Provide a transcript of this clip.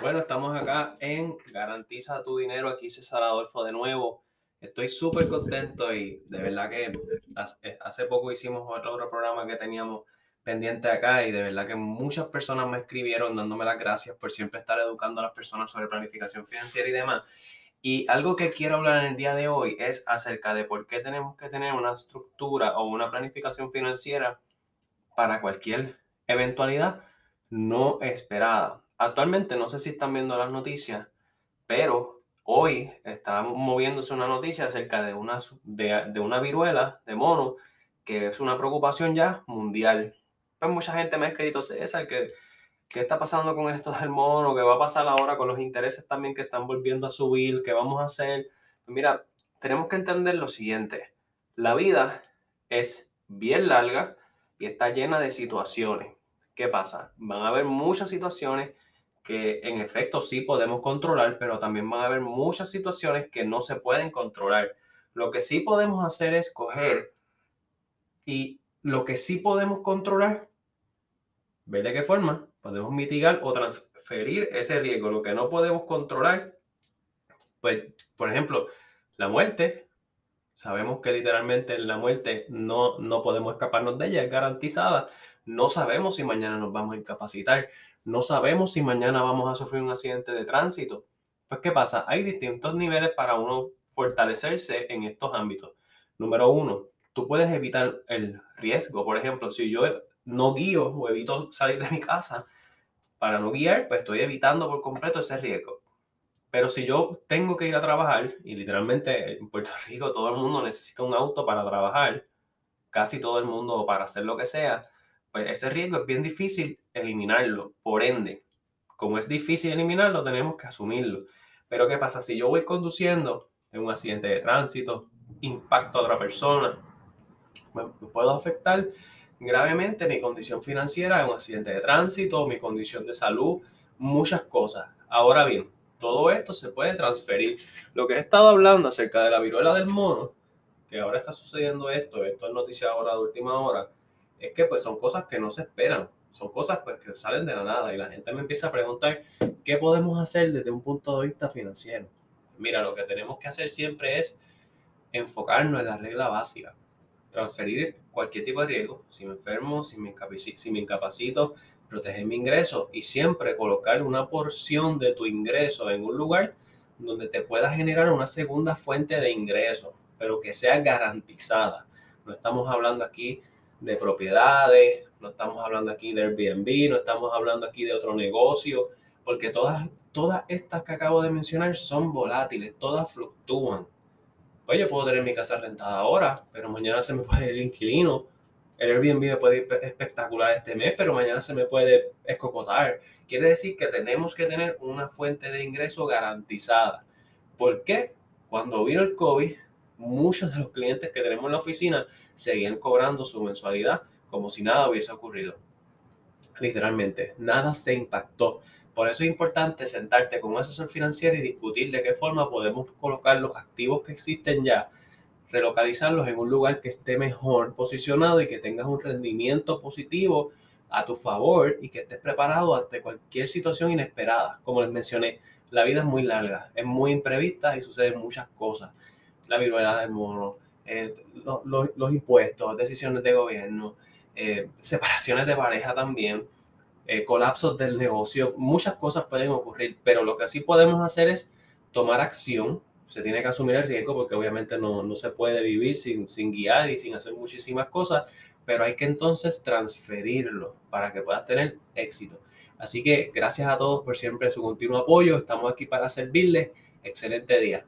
Bueno, estamos acá en Garantiza tu dinero. Aquí César Adolfo de nuevo. Estoy súper contento y de verdad que hace poco hicimos otro programa que teníamos pendiente acá y de verdad que muchas personas me escribieron dándome las gracias por siempre estar educando a las personas sobre planificación financiera y demás. Y algo que quiero hablar en el día de hoy es acerca de por qué tenemos que tener una estructura o una planificación financiera para cualquier eventualidad no esperada. Actualmente no sé si están viendo las noticias, pero hoy está moviéndose una noticia acerca de una, de, una viruela de mono que es una preocupación ya mundial. Pues mucha gente me ha escrito, César, que qué está pasando con esto del mono, qué va a pasar ahora con los intereses también que están volviendo a subir, qué vamos a hacer. Pues mira, tenemos que entender lo siguiente. La vida es bien larga y está llena de situaciones. ¿Qué pasa? Van a haber muchas situaciones que en efecto sí podemos controlar, pero también van a haber muchas situaciones que no se pueden controlar. Lo que sí podemos hacer es coger y lo que sí podemos controlar, ver de qué forma podemos mitigar o transferir ese riesgo. Lo que no podemos controlar, pues, por ejemplo, la muerte. Sabemos que literalmente la muerte no, no podemos escaparnos de ella, es garantizada. No sabemos si mañana nos vamos a incapacitar no sabemos si mañana vamos a sufrir un accidente de tránsito. Pues, ¿qué pasa? Hay distintos niveles para uno fortalecerse en estos ámbitos. Número uno, tú puedes evitar el riesgo. Por ejemplo, si yo no guío o evito salir de mi casa para no guiar, pues estoy evitando por completo ese riesgo. Pero si yo tengo que ir a trabajar, y literalmente en Puerto Rico todo el mundo necesita un auto para trabajar, casi todo el mundo para hacer lo que sea, pues ese riesgo es bien difícil eliminarlo. Por ende, como es difícil eliminarlo, tenemos que asumirlo. Pero ¿qué pasa? Si yo voy conduciendo en un accidente de tránsito, impacto a otra persona, me, puedo afectar gravemente mi condición financiera un accidente de tránsito, mi condición de salud, muchas cosas. Ahora bien, todo esto se puede transferir. Lo que he estado hablando acerca de la viruela del mono, que ahora está sucediendo esto, esto es noticia ahora de última hora, es que pues son cosas que no se esperan, son cosas pues que salen de la nada y la gente me empieza a preguntar qué podemos hacer desde un punto de vista financiero. Mira, lo que tenemos que hacer siempre es enfocarnos en la regla básica, transferir cualquier tipo de riesgo, si me enfermo, si me, si me incapacito, proteger mi ingreso y siempre colocar una porción de tu ingreso en un lugar donde te pueda generar una segunda fuente de ingreso, pero que sea garantizada. No estamos hablando aquí de propiedades, no estamos hablando aquí de Airbnb, no estamos hablando aquí de otro negocio, porque todas, todas estas que acabo de mencionar son volátiles, todas fluctúan. Pues yo puedo tener mi casa rentada ahora, pero mañana se me puede ir el inquilino. El Airbnb me puede ir espectacular este mes, pero mañana se me puede escocotar. Quiere decir que tenemos que tener una fuente de ingreso garantizada. ¿Por qué? Cuando vino el COVID, muchos de los clientes que tenemos en la oficina seguían cobrando su mensualidad como si nada hubiese ocurrido. Literalmente, nada se impactó. Por eso es importante sentarte con un asesor financiero y discutir de qué forma podemos colocar los activos que existen ya, relocalizarlos en un lugar que esté mejor posicionado y que tengas un rendimiento positivo a tu favor y que estés preparado ante cualquier situación inesperada. Como les mencioné, la vida es muy larga, es muy imprevista y suceden muchas cosas la viruela del mono, eh, los impuestos, decisiones de gobierno, eh, separaciones de pareja también, eh, colapsos del negocio, muchas cosas pueden ocurrir, pero lo que sí podemos hacer es tomar acción, se tiene que asumir el riesgo porque obviamente no, no se puede vivir sin, sin guiar y sin hacer muchísimas cosas, pero hay que entonces transferirlo para que puedas tener éxito. Así que gracias a todos por siempre su continuo apoyo, estamos aquí para servirles, excelente día.